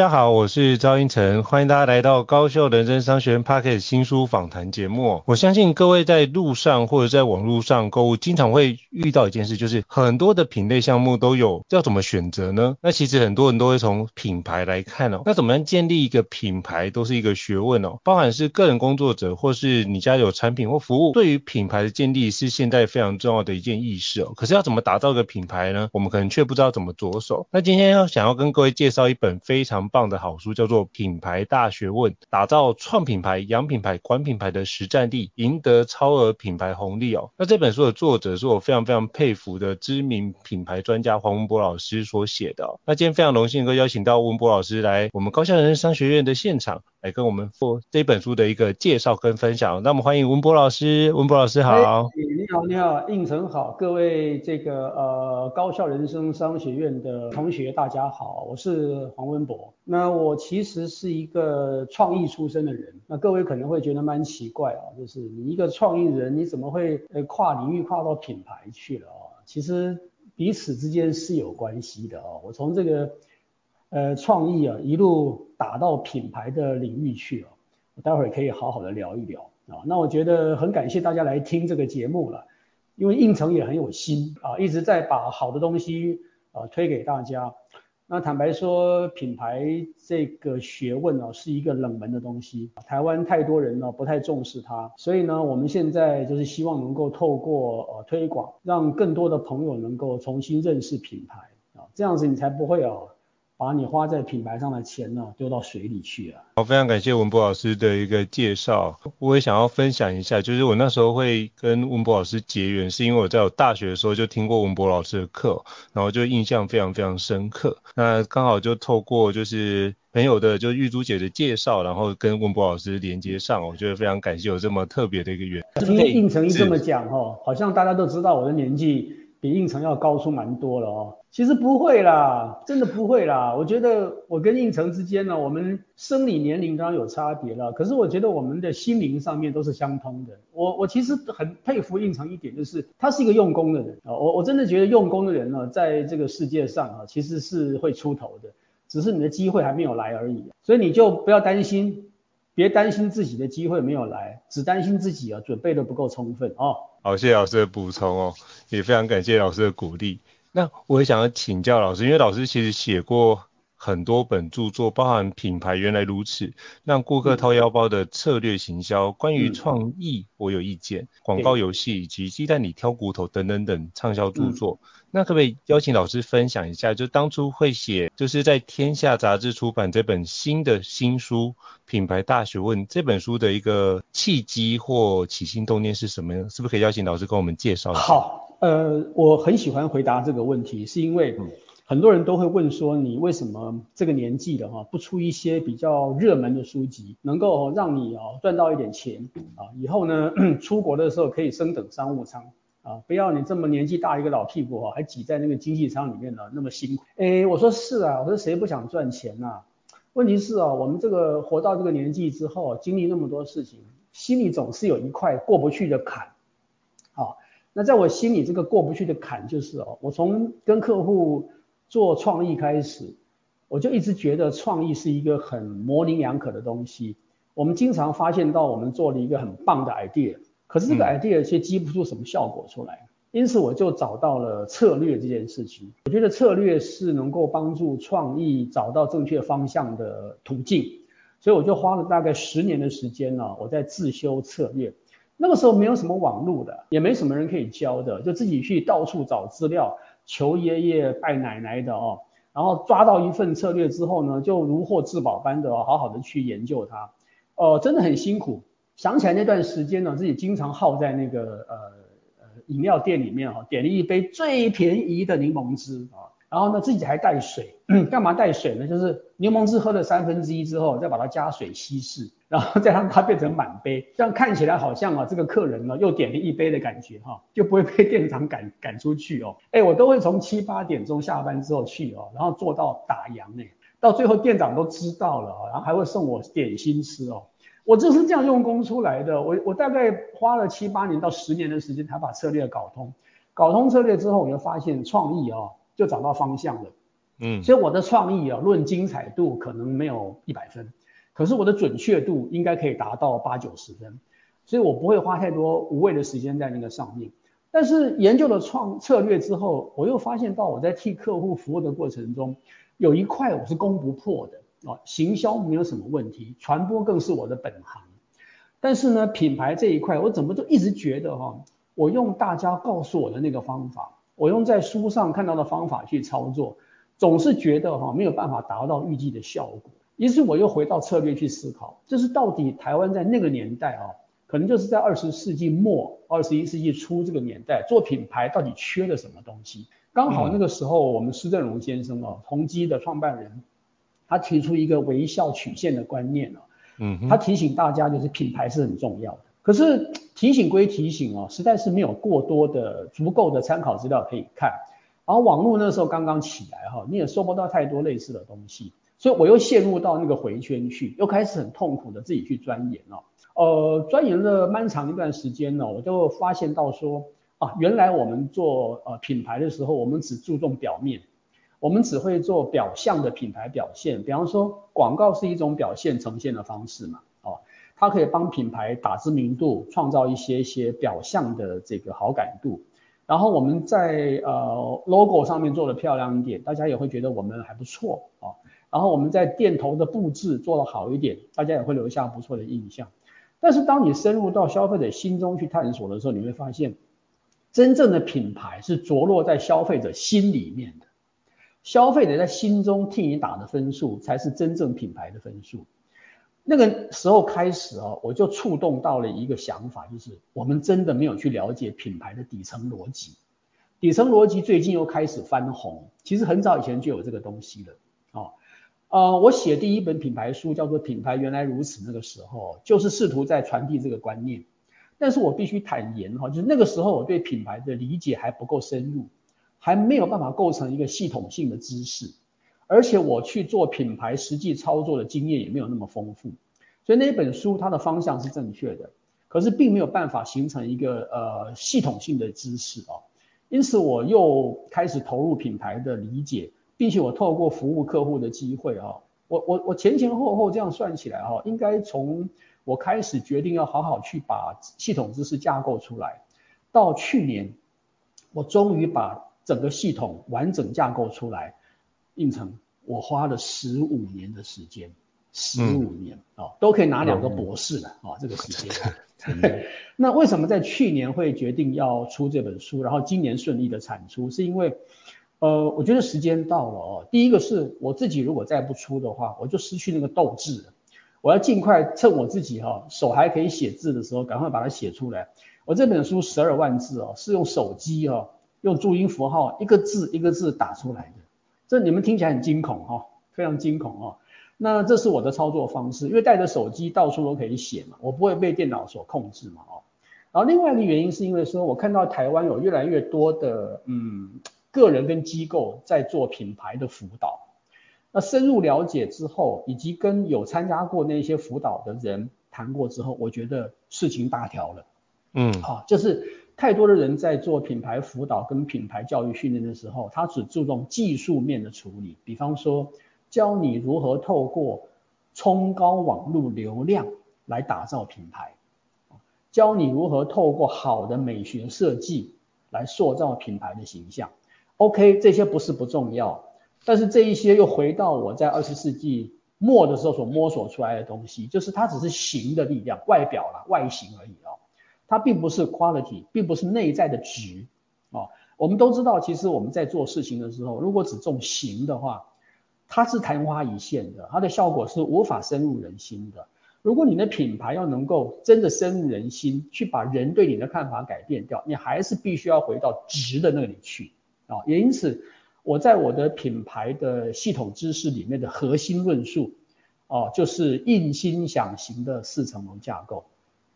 大家好，我是赵英成，欢迎大家来到高效人生商学院 Podcast 新书访谈节目。我相信各位在路上或者在网络上购物，经常会遇到一件事，就是很多的品类项目都有，要怎么选择呢？那其实很多人都会从品牌来看哦。那怎么样建立一个品牌，都是一个学问哦。包含是个人工作者，或是你家有产品或服务，对于品牌的建立是现在非常重要的一件意识哦。可是要怎么打造一个品牌呢？我们可能却不知道怎么着手。那今天要想要跟各位介绍一本非常棒的好书，叫做《品牌大学问》，打造创品牌、养品牌、管品牌的实战力，赢得超额品牌红利哦。那这本书的作者是我非常非常佩服的知名品牌专家黄文博老师所写的。那今天非常荣幸能够邀请到文博老师来我们高校人生商学院的现场，来跟我们做这本书的一个介绍跟分享。那我们欢迎文博老师，文博老师好。你好，你好，胤丞好，各位这个呃高校人生商学院的同学大家好，我是黄文博。那我其实是一个创意出身的人，那各位可能会觉得蛮奇怪啊，就是你一个创意人，你怎么会呃跨领域跨到品牌去了啊？其实彼此之间是有关系的啊。我从这个呃创意啊一路打到品牌的领域去啊，我待会儿可以好好的聊一聊啊。那我觉得很感谢大家来听这个节目了，因为胤丞也很有心啊，一直在把好的东西啊推给大家。那坦白说，品牌这个学问呢，是一个冷门的东西，台湾太多人呢不太重视它，所以呢，我们现在就是希望能够透过呃推广，让更多的朋友能够重新认识品牌啊，这样子你才不会啊。把你花在品牌上的钱呢丢到水里去了。好，非常感谢文博老师的一个介绍。我也想要分享一下，就是我那时候会跟文博老师结缘，是因为我在我大学的时候就听过文博老师的课，然后就印象非常非常深刻。那刚好就透过就是朋友的就玉珠姐的介绍，然后跟文博老师连接上，我觉得非常感谢有这么特别的一个缘。今天胤丞一这么讲哦，好像大家都知道我的年纪比胤丞要高出蛮多了哦。其实不会啦，真的不会啦。我觉得我跟胤丞之间呢，我们生理年龄当然有差别了，可是我觉得我们的心灵上面都是相通的。我我其实很佩服胤丞一点，就是他是一个用功的人啊。我我真的觉得用功的人呢，在这个世界上啊，其实是会出头的，只是你的机会还没有来而已。所以你就不要担心，别担心自己的机会没有来，只担心自己啊准备的不够充分哦。好，谢谢老师的补充哦，也非常感谢老师的鼓励。那我也想要请教老师，因为老师其实写过很多本著作，包含品牌原来如此、让顾客掏腰包的策略行销、关于创意我有意见、广告游戏以及鸡蛋里挑骨头等等等畅销著作。那可不可以邀请老师分享一下，就当初会写，就是在天下杂志出版这本新的新书《品牌大学问》这本书的一个契机或起心动念是什么呢？是不是可以邀请老师跟我们介绍一下？好。呃，我很喜欢回答这个问题，是因为很多人都会问说，你为什么这个年纪的哈不出一些比较热门的书籍，能够让你哦赚到一点钱啊，以后呢 出国的时候可以升等商务舱啊，不要你这么年纪大一个老屁股哈，还挤在那个经济舱里面呢，那么辛苦。哎，我说是啊，我说谁不想赚钱呐？问题是啊，我们这个活到这个年纪之后，经历那么多事情，心里总是有一块过不去的坎，啊。那在我心里，这个过不去的坎就是哦，我从跟客户做创意开始，我就一直觉得创意是一个很模棱两可的东西。我们经常发现到我们做了一个很棒的 idea，可是这个 idea 却激不出什么效果出来。因此我就找到了策略这件事情。我觉得策略是能够帮助创意找到正确方向的途径，所以我就花了大概十年的时间呢，我在自修策略。那个时候没有什么网络的，也没什么人可以教的，就自己去到处找资料，求爷爷拜奶奶的哦，然后抓到一份策略之后呢，就如获至宝般的好好的去研究它，哦、呃，真的很辛苦，想起来那段时间呢，自己经常耗在那个呃呃饮料店里面哈，点了一杯最便宜的柠檬汁啊。然后呢，自己还带水，干嘛带水呢？就是柠檬汁喝了三分之一之后，再把它加水稀释，然后再让它变成满杯，这样看起来好像啊，这个客人呢又点了一杯的感觉哈，就不会被店长赶赶出去哦。哎，我都会从七八点钟下班之后去哦，然后做到打烊哎，到最后店长都知道了，然后还会送我点心吃哦。我就是这样用功出来的，我我大概花了七八年到十年的时间才把策略搞通，搞通策略之后，我就发现创意哦。就找到方向了，嗯，所以我的创意啊，论精彩度可能没有一百分，可是我的准确度应该可以达到八九十分，所以我不会花太多无谓的时间在那个上面。但是研究了创策略之后，我又发现到我在替客户服务的过程中，有一块我是攻不破的啊，行销没有什么问题，传播更是我的本行。但是呢，品牌这一块，我怎么都一直觉得哈，我用大家告诉我的那个方法。我用在书上看到的方法去操作，总是觉得哈没有办法达到预计的效果。于是我又回到策略去思考，就是到底台湾在那个年代啊，可能就是在二十世纪末、二十一世纪初这个年代做品牌到底缺了什么东西？刚好那个时候我们施正荣先生啊，宏基的创办人，他提出一个微笑曲线的观念啊，嗯，他提醒大家就是品牌是很重要的。可是提醒归提醒哦，实在是没有过多的足够的参考资料可以看。然后网络那时候刚刚起来哈，你也搜不到太多类似的东西，所以我又陷入到那个回圈去，又开始很痛苦的自己去钻研哦。呃，钻研了漫长一段时间呢，我就发现到说啊，原来我们做呃品牌的时候，我们只注重表面，我们只会做表象的品牌表现，比方说广告是一种表现呈现的方式嘛。它可以帮品牌打知名度，创造一些一些表象的这个好感度。然后我们在呃 logo 上面做得漂亮一点，大家也会觉得我们还不错啊。然后我们在店头的布置做得好一点，大家也会留下不错的印象。但是当你深入到消费者心中去探索的时候，你会发现，真正的品牌是着落在消费者心里面的。消费者在心中替你打的分数，才是真正品牌的分数。那个时候开始哦，我就触动到了一个想法，就是我们真的没有去了解品牌的底层逻辑。底层逻辑最近又开始翻红，其实很早以前就有这个东西了。哦，呃，我写第一本品牌书叫做《品牌原来如此》，那个时候就是试图在传递这个观念。但是我必须坦言哈，就是那个时候我对品牌的理解还不够深入，还没有办法构成一个系统性的知识。而且我去做品牌实际操作的经验也没有那么丰富，所以那本书它的方向是正确的，可是并没有办法形成一个呃系统性的知识啊。因此我又开始投入品牌的理解，并且我透过服务客户的机会啊，我我我前前后后这样算起来哈，应该从我开始决定要好好去把系统知识架构出来，到去年我终于把整个系统完整架构出来。应承我花了十五年的时间，十五年啊、嗯哦，都可以拿两个博士了啊、嗯哦，这个时间。那为什么在去年会决定要出这本书，然后今年顺利的产出？是因为，呃，我觉得时间到了哦。第一个是我自己如果再不出的话，我就失去那个斗志了。我要尽快趁我自己哈、哦、手还可以写字的时候，赶快把它写出来。我这本书十二万字哦，是用手机哦，用注音符号一个字一个字打出来的。这你们听起来很惊恐哈，非常惊恐哦。那这是我的操作方式，因为带着手机到处都可以写嘛，我不会被电脑所控制嘛哦。然后另外一个原因是因为说，我看到台湾有越来越多的嗯个人跟机构在做品牌的辅导，那深入了解之后，以及跟有参加过那些辅导的人谈过之后，我觉得事情大条了。嗯，好，就是。太多的人在做品牌辅导跟品牌教育训练的时候，他只注重技术面的处理，比方说教你如何透过冲高网络流量来打造品牌，教你如何透过好的美学设计来塑造品牌的形象。OK，这些不是不重要，但是这一些又回到我在二十世纪末的时候所摸索出来的东西，就是它只是形的力量，外表啦，外形而已哦。它并不是 quality，并不是内在的值、哦。我们都知道，其实我们在做事情的时候，如果只重形的话，它是昙花一现的，它的效果是无法深入人心的。如果你的品牌要能够真的深入人心，去把人对你的看法改变掉，你还是必须要回到值的那里去啊。也因此，我在我的品牌的系统知识里面的核心论述，哦，就是印心想行的四层楼架构，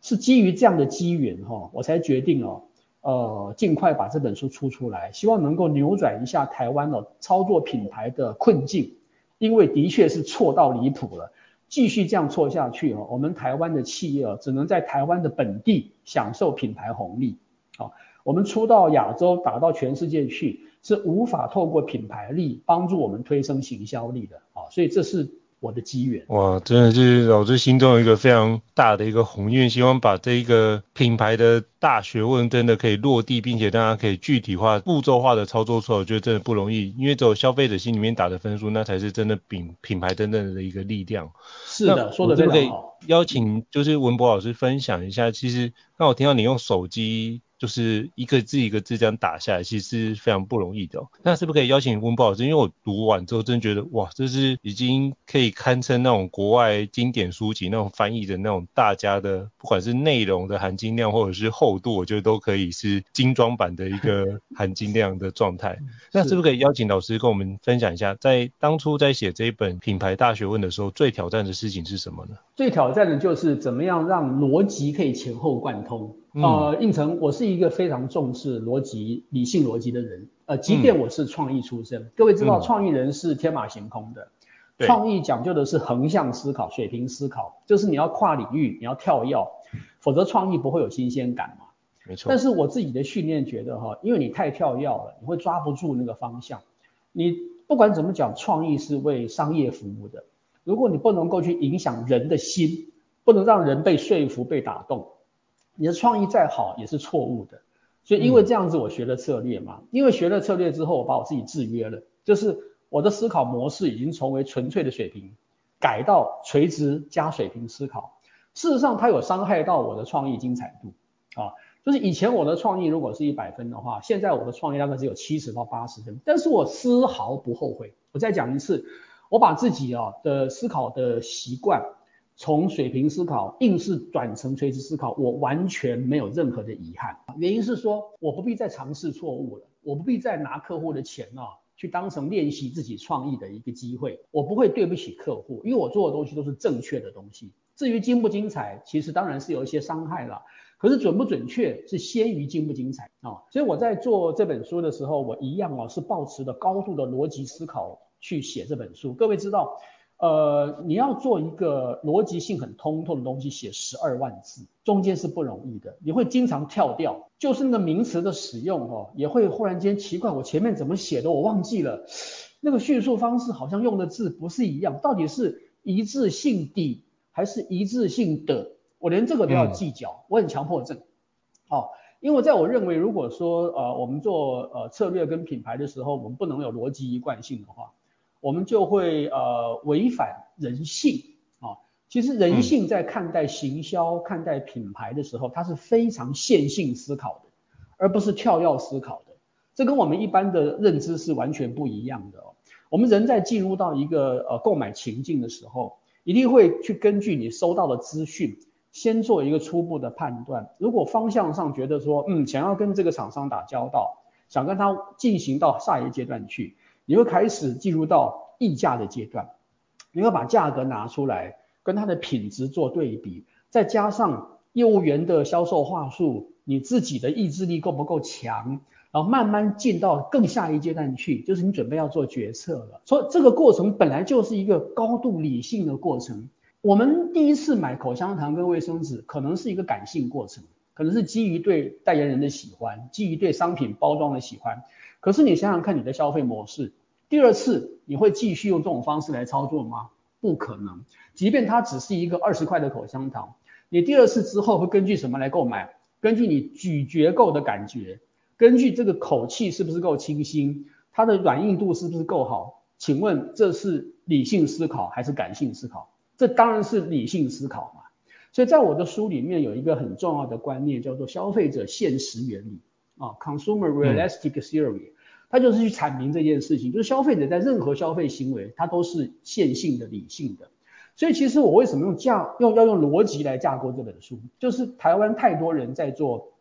是基于这样的机缘哈，我才决定哦，呃，尽快把这本书出出来，希望能够扭转一下台湾的操作品牌的困境，因为的确是错到离谱了。继续这样错下去哦，我们台湾的企业只能在台湾的本地享受品牌红利。好，我们出到亚洲，打到全世界去，是无法透过品牌力帮助我们推升行销力的。好，所以这是。我的机缘哇，真的是老师心中有一个非常大的一个宏愿，希望把这一个品牌的大学问真的可以落地，并且大家可以具体化、步骤化的操作出来，我觉得真的不容易，因为只有消费者心里面打的分数，那才是真的品品牌真正的一个力量。是的，说的非常好。邀请就是文博老师分享一下，其实那我听到你用手机。就是一个字一个字这样打下来，其实是非常不容易的哦。那是不是可以邀请温博老师？因为我读完之后，真的觉得哇，这是已经可以堪称那种国外经典书籍那种翻译的那种大家的，不管是内容的含金量或者是厚度，我觉得都可以是精装版的一个含金量的状态。那是不是可以邀请老师跟我们分享一下，在当初在写这一本品牌大学问的时候，最挑战的事情是什么呢？最挑战的就是怎么样让逻辑可以前后贯通。呃，应成，我是一个非常重视逻辑、理性逻辑的人。呃，即便我是创意出身，嗯、各位知道，创意人是天马行空的，嗯、创意讲究的是横向思考、水平思考，就是你要跨领域，你要跳跃，否则创意不会有新鲜感嘛。没错。但是我自己的训练觉得哈，因为你太跳跃了，你会抓不住那个方向。你不管怎么讲，创意是为商业服务的。如果你不能够去影响人的心，不能让人被说服、被打动。你的创意再好也是错误的，所以因为这样子我学了策略嘛，嗯、因为学了策略之后，我把我自己制约了，就是我的思考模式已经从为纯粹的水平改到垂直加水平思考。事实上，它有伤害到我的创意精彩度啊，就是以前我的创意如果是一百分的话，现在我的创意大概只有七十到八十分，但是我丝毫不后悔。我再讲一次，我把自己啊的思考的习惯。从水平思考硬是转成垂直思考，我完全没有任何的遗憾。原因是说，我不必再尝试错误了，我不必再拿客户的钱啊去当成练习自己创意的一个机会。我不会对不起客户，因为我做的东西都是正确的东西。至于精不精彩，其实当然是有一些伤害了。可是准不准确是先于精不精彩啊。所以我在做这本书的时候，我一样啊是抱持着高度的逻辑思考去写这本书。各位知道。呃，你要做一个逻辑性很通透的东西，写十二万字，中间是不容易的。你会经常跳掉，就是那个名词的使用哦，也会忽然间奇怪，我前面怎么写的，我忘记了。那个叙述方式好像用的字不是一样，到底是一致性的还是一致性的？我连这个都要计较，嗯、我很强迫症。哦，因为在我认为，如果说呃我们做呃策略跟品牌的时候，我们不能有逻辑一贯性的话。我们就会呃违反人性啊，其实人性在看待行销、看待品牌的时候，它是非常线性思考的，而不是跳跃思考的。这跟我们一般的认知是完全不一样的哦。我们人在进入到一个呃购买情境的时候，一定会去根据你收到的资讯，先做一个初步的判断。如果方向上觉得说，嗯，想要跟这个厂商打交道，想跟他进行到下一阶段去。你会开始进入到议价的阶段，你会把价格拿出来跟它的品质做对比，再加上业务员的销售话术，你自己的意志力够不够强，然后慢慢进到更下一阶段去，就是你准备要做决策了。所以这个过程本来就是一个高度理性的过程。我们第一次买口香糖跟卫生纸，可能是一个感性过程，可能是基于对代言人的喜欢，基于对商品包装的喜欢。可是你想想看，你的消费模式，第二次你会继续用这种方式来操作吗？不可能。即便它只是一个二十块的口香糖，你第二次之后会根据什么来购买？根据你咀嚼够的感觉，根据这个口气是不是够清新，它的软硬度是不是够好？请问这是理性思考还是感性思考？这当然是理性思考嘛。所以在我的书里面有一个很重要的观念，叫做消费者现实原理。啊，consumer realistic theory，他就是去阐明这件事情，就是消费者在任何消费行为，它都是线性的、理性的。所以其实我为什么用架用要用逻辑来架构这本书，就是台湾太多人在做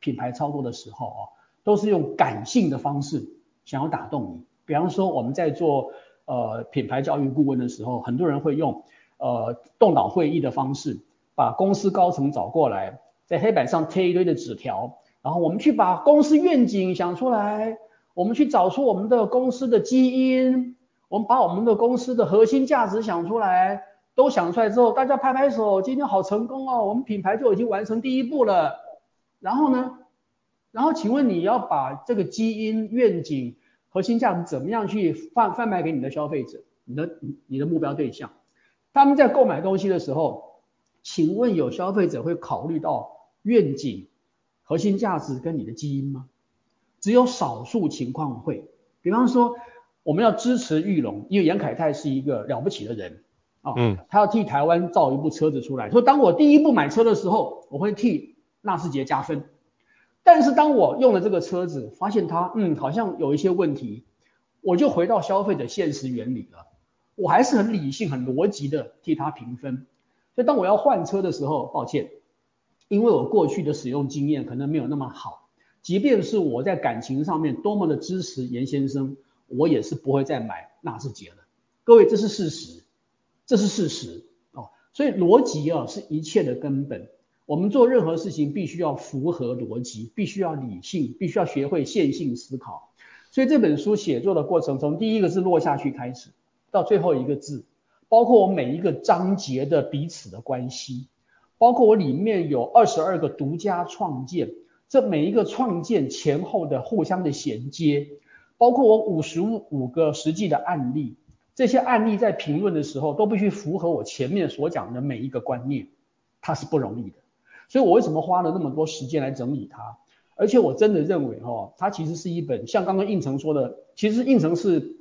品牌操作的时候啊，都是用感性的方式想要打动你。比方说我们在做呃品牌教育顾问的时候，很多人会用呃动脑会议的方式，把公司高层找过来，在黑板上贴一堆的纸条，然后我们去把公司愿景想出来，我们去找出我们的公司的基因。我们把我们的公司的核心价值想出来，都想出来之后，大家拍拍手，今天好成功哦，我们品牌就已经完成第一步了。然后呢，然后请问你要把这个基因、愿景、核心价值怎么样去贩贩卖给你的消费者，你的你的目标对象？他们在购买东西的时候，请问有消费者会考虑到愿景、核心价值跟你的基因吗？只有少数情况会，比方说。我们要支持裕隆，因为杨凯泰是一个了不起的人啊，嗯，他要替台湾造一部车子出来。说当我第一步买车的时候，我会替纳智捷加分。但是当我用了这个车子，发现它嗯好像有一些问题，我就回到消费者现实原理了。我还是很理性、很逻辑的替他评分。所以当我要换车的时候，抱歉，因为我过去的使用经验可能没有那么好，即便是我在感情上面多么的支持严先生。我也是不会再买纳智捷了，各位，这是事实，这是事实哦。所以逻辑啊是一切的根本。我们做任何事情必须要符合逻辑，必须要理性，必须要学会线性思考。所以这本书写作的过程，从第一个字落下去开始，到最后一个字，包括我每一个章节的彼此的关系，包括我里面有二十二个独家创建，这每一个创建前后的互相的衔接。包括我五十五个实际的案例，这些案例在评论的时候都必须符合我前面所讲的每一个观念，它是不容易的。所以我为什么花了那么多时间来整理它？而且我真的认为哈，它其实是一本像刚刚胤丞说的，其实胤丞是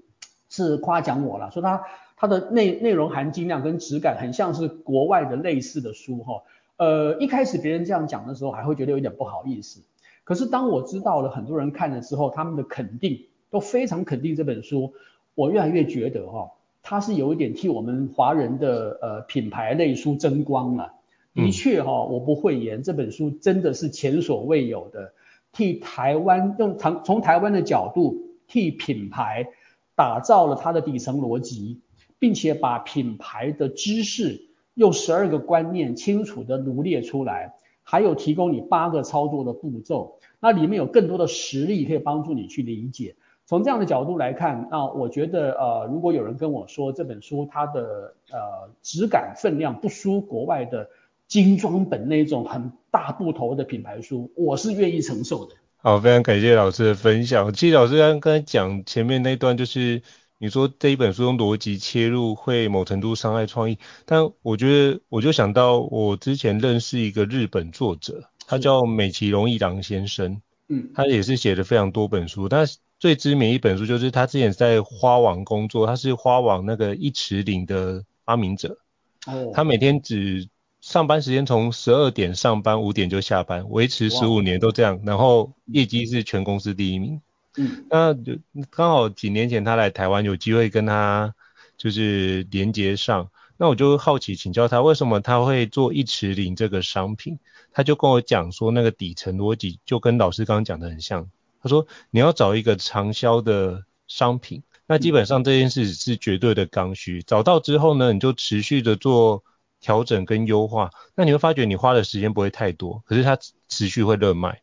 是夸奖我了，说它它的内内容含金量跟质感很像是国外的类似的书哈。呃，一开始别人这样讲的时候，还会觉得有点不好意思。可是当我知道了很多人看了之后，他们的肯定。都非常肯定这本书，我越来越觉得哈、哦，它是有一点替我们华人的呃品牌类书争光了。的确哈、哦，我不讳言，这本书真的是前所未有的，替台湾用从从台湾的角度替品牌打造了它的底层逻辑，并且把品牌的知识用十二个观念清楚地罗列出来，还有提供你八个操作的步骤，那里面有更多的实例可以帮助你去理解。从这样的角度来看，那我觉得，呃，如果有人跟我说这本书它的呃质感分量不输国外的精装本那种很大部头的品牌书，我是愿意承受的。好，非常感谢老师的分享。其实老师刚刚才讲前面那段，就是你说这一本书用逻辑切入会某程度伤害创意，但我觉得我就想到我之前认识一个日本作者，他叫美崎荣一郎先生，嗯，他也是写了非常多本书，但是。最知名一本书就是他之前在花王工作，他是花王那个一池岭的发明者。哦。他每天只上班时间从十二点上班，五点就下班，维持十五年都这样，然后业绩是全公司第一名。嗯。那就刚好几年前他来台湾，有机会跟他就是连接上，那我就好奇请教他为什么他会做一池林这个商品，他就跟我讲说那个底层逻辑就跟老师刚刚讲的很像。他说：“你要找一个长销的商品，那基本上这件事是绝对的刚需。找到之后呢，你就持续的做调整跟优化，那你会发觉你花的时间不会太多，可是它持续会热卖。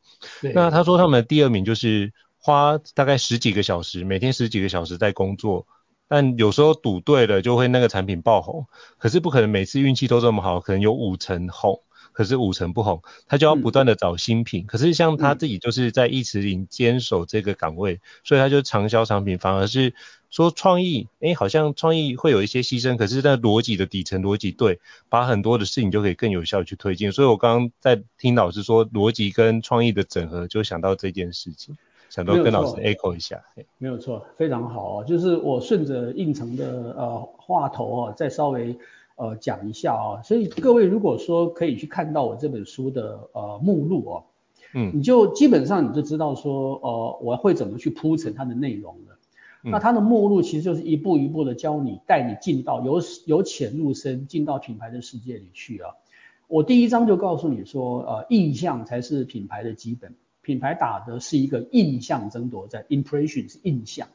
那他说他们的第二名就是花大概十几个小时，每天十几个小时在工作，但有时候赌对了就会那个产品爆红，可是不可能每次运气都这么好，可能有五成红。”可是五成不红，他就要不断的找新品。嗯、可是像他自己就是在一匙铃坚守这个岗位，嗯、所以他就长销产品，反而是说创意，哎、欸，好像创意会有一些牺牲，可是那逻辑的底层逻辑对，把很多的事情就可以更有效去推进。所以我刚刚在听老师说逻辑跟创意的整合，就想到这件事情，想多跟老师 echo 一下。没有错，非常好哦，就是我顺着胤丞的呃话头哦，再稍微。呃，讲一下啊，所以各位如果说可以去看到我这本书的呃目录哦，嗯，你就基本上你就知道说，呃，我会怎么去铺陈它的内容了。那它的目录其实就是一步一步的教你，带你进到由由浅入深，进到品牌的世界里去啊。我第一章就告诉你说，呃，印象才是品牌的基本，品牌打的是一个印象争夺战，impression 是印象。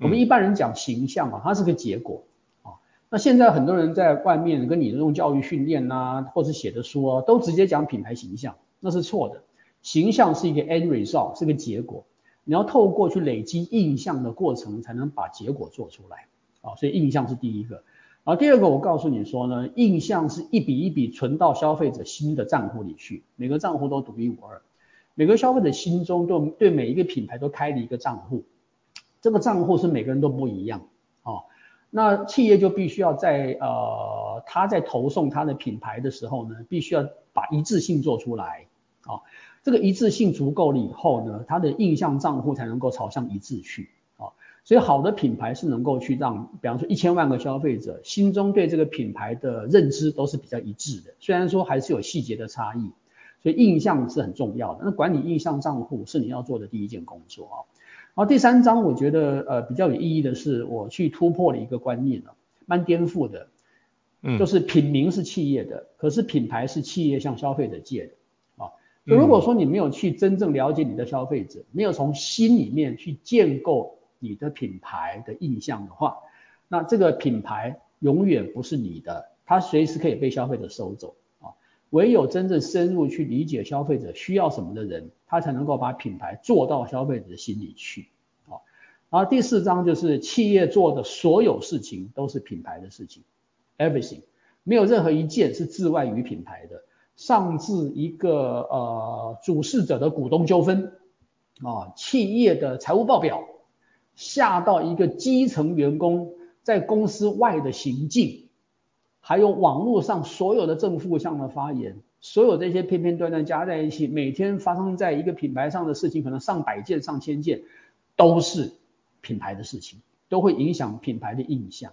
我们一般人讲形象啊，它是个结果啊。那现在很多人在外面跟你这种教育训练呐，或是写的书啊，都直接讲品牌形象，那是错的。形象是一个 end result，是个结果。你要透过去累积印象的过程，才能把结果做出来啊。所以印象是第一个。然后第二个，我告诉你说呢，印象是一笔一笔存到消费者新的账户里去，每个账户都独一无二，每个消费者心中都对每一个品牌都开了一个账户，这个账户是每个人都不一样、哦。那企业就必须要在呃他在投送他的品牌的时候呢，必须要把一致性做出来、哦，这个一致性足够了以后呢，他的印象账户才能够朝向一致去哦。所以好的品牌是能够去让，比方说一千万个消费者心中对这个品牌的认知都是比较一致的，虽然说还是有细节的差异，所以印象是很重要的。那管理印象账户是你要做的第一件工作啊。然后第三章我觉得呃比较有意义的是，我去突破了一个观念了，蛮颠覆的，嗯，就是品名是企业的，可是品牌是企业向消费者借的啊。如果说你没有去真正了解你的消费者，没有从心里面去建构。你的品牌的印象的话，那这个品牌永远不是你的，它随时可以被消费者收走啊。唯有真正深入去理解消费者需要什么的人，他才能够把品牌做到消费者的心里去啊。然后第四章就是企业做的所有事情都是品牌的事情，everything，没有任何一件是置外于品牌的。上至一个呃主事者的股东纠纷啊，企业的财务报表。下到一个基层员工在公司外的行径，还有网络上所有的正负向的发言，所有这些片片段段加在一起，每天发生在一个品牌上的事情，可能上百件、上千件，都是品牌的事情，都会影响品牌的印象。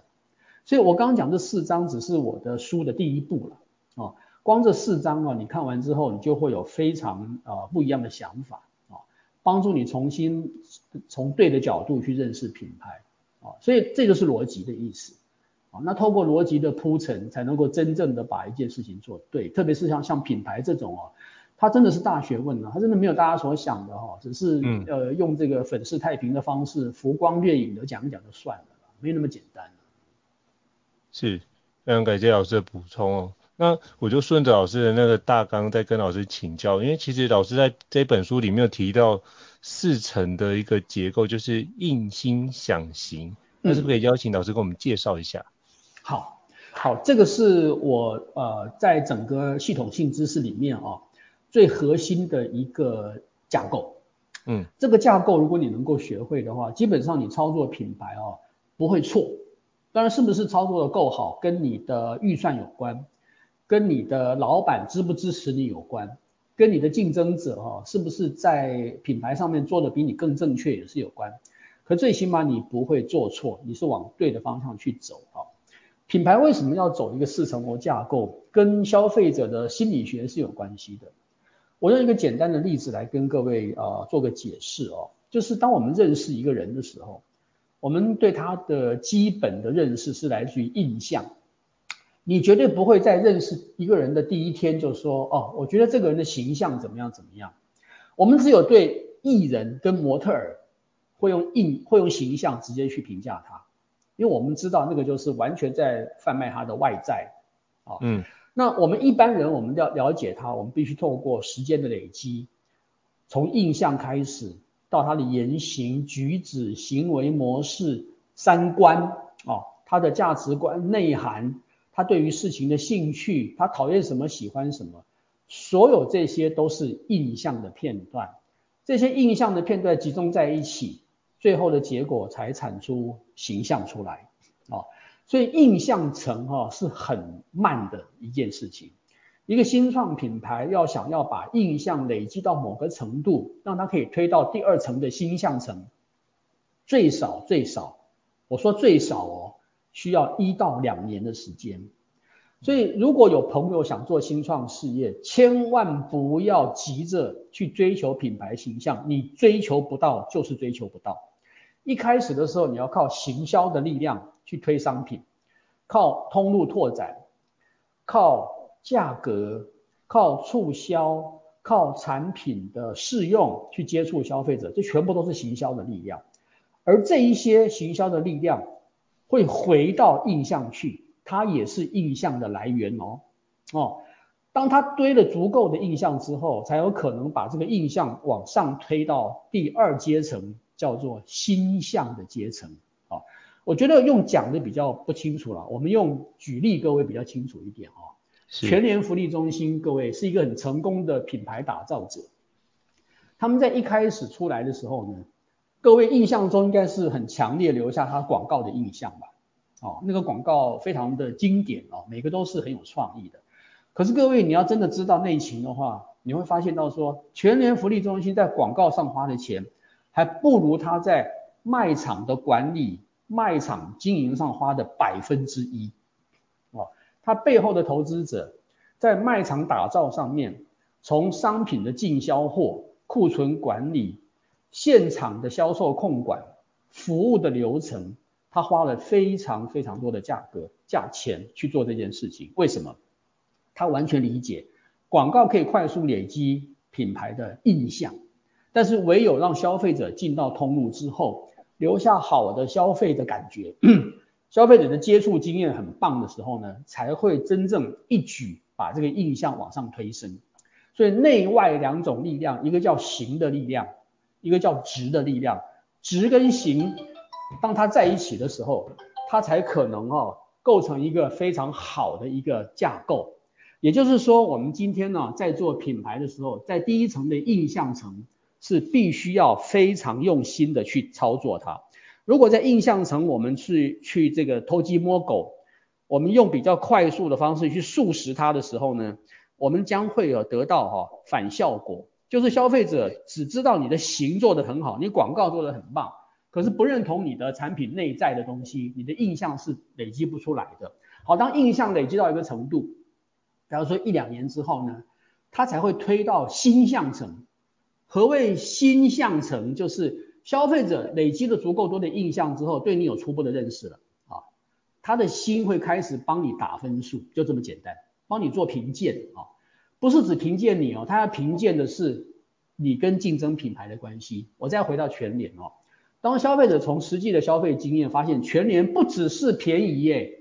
所以我刚刚讲这四章只是我的书的第一步了啊，光这四章啊，你看完之后，你就会有非常呃不一样的想法。帮助你重新从对的角度去认识品牌啊，所以这就是逻辑的意思啊。那透过逻辑的铺陈，才能够真正的把一件事情做对。特别是像像品牌这种哦，它真的是大学问啊，它真的没有大家所想的哈，只是呃用这个粉饰太平的方式，浮光掠影的讲一讲就算了，没那么简单。是，非常感谢老师的补充哦。那我就顺着老师的那个大纲再跟老师请教，因为其实老师在这本书里面有提到四层的一个结构，就是印心想行，那是不是可以邀请老师跟我们介绍一下？好，好，这个是我呃在整个系统性知识里面啊、哦、最核心的一个架构。嗯，这个架构如果你能够学会的话，基本上你操作品牌哦不会错。当然是不是操作的够好，跟你的预算有关。跟你的老板支不支持你有关，跟你的竞争者哈是不是在品牌上面做的比你更正确也是有关。可最起码你不会做错，你是往对的方向去走啊。品牌为什么要走一个四层楼架构？跟消费者的心理学是有关系的。我用一个简单的例子来跟各位啊做个解释哦，就是当我们认识一个人的时候，我们对他的基本的认识是来自于印象。你绝对不会在认识一个人的第一天就说哦，我觉得这个人的形象怎么样怎么样。我们只有对艺人跟模特儿会用印会用形象直接去评价他，因为我们知道那个就是完全在贩卖他的外在啊。嗯。那我们一般人我们要了解他，我们必须透过时间的累积，从印象开始到他的言行举止、行为模式、三观啊，他的价值观内涵。他对于事情的兴趣，他讨厌什么，喜欢什么，所有这些都是印象的片段。这些印象的片段集中在一起，最后的结果才产出形象出来啊。所以印象层哈是很慢的一件事情。一个新创品牌要想要把印象累积到某个程度，让它可以推到第二层的新象层，最少最少，我说最少哦。需要一到两年的时间，所以如果有朋友想做新创事业，千万不要急着去追求品牌形象，你追求不到就是追求不到，一开始的时候你要靠行销的力量去推商品，靠通路拓展，靠价格，靠促销，靠产品的试用去接触消费者，这全部都是行销的力量。而这一些行销的力量会回到印象去，它也是印象的来源哦。哦。当它堆了足够的印象之后，才有可能把这个印象往上推到第二阶层，叫做心象的阶层。啊，我觉得用讲的比较不清楚了，我们用举例，各位比较清楚一点啊。全联福利中心，各位是一个很成功的品牌打造者。他们在一开始出来的时候呢，各位印象中应该是很强烈留下他广告的印象吧？哦，那个广告非常的经典哦，每个都是很有创意的。可是各位，你要真的知道内情的话，你会发现到说，全联福利中心在广告上花的钱，还不如他在卖场的管理、卖场经营上花的百分之一。哦，他背后的投资者在卖场打造上面，从商品的进销货、库存管理、现场的销售控管、服务的流程，他花了非常非常多的价格、价钱去做这件事情。为什么？他完全理解，广告可以快速累积品牌的印象，但是唯有让消费者进到通路之后，留下好的消费的感觉，消费者的接触经验很棒的时候呢，才会真正一举把这个印象往上推升。所以内外两种力量，一个叫形的力量，一个叫直的力量。直跟形，当它在一起的时候，它才可能哦构成一个非常好的一个架构。也就是说，我们今天呢，在做品牌的时候，在第一层的印象层是必须要非常用心的去操作它。如果在印象层我们去去这个偷鸡摸狗，我们用比较快速的方式去速食它的时候呢，我们将会有得到哈反效果，就是消费者只知道你的形做得很好，你广告做得很棒，可是不认同你的产品内在的东西，你的印象是累积不出来的。好，当印象累积到一个程度。假如说一两年之后呢，它才会推到新象层。何谓心向成？就是消费者累积了足够多的印象之后，对你有初步的认识了啊，他的心会开始帮你打分数，就这么简单，帮你做评鉴啊，不是只评鉴你哦，他要评鉴的是你跟竞争品牌的关系。我再回到全联哦，当消费者从实际的消费经验发现，全联不只是便宜耶，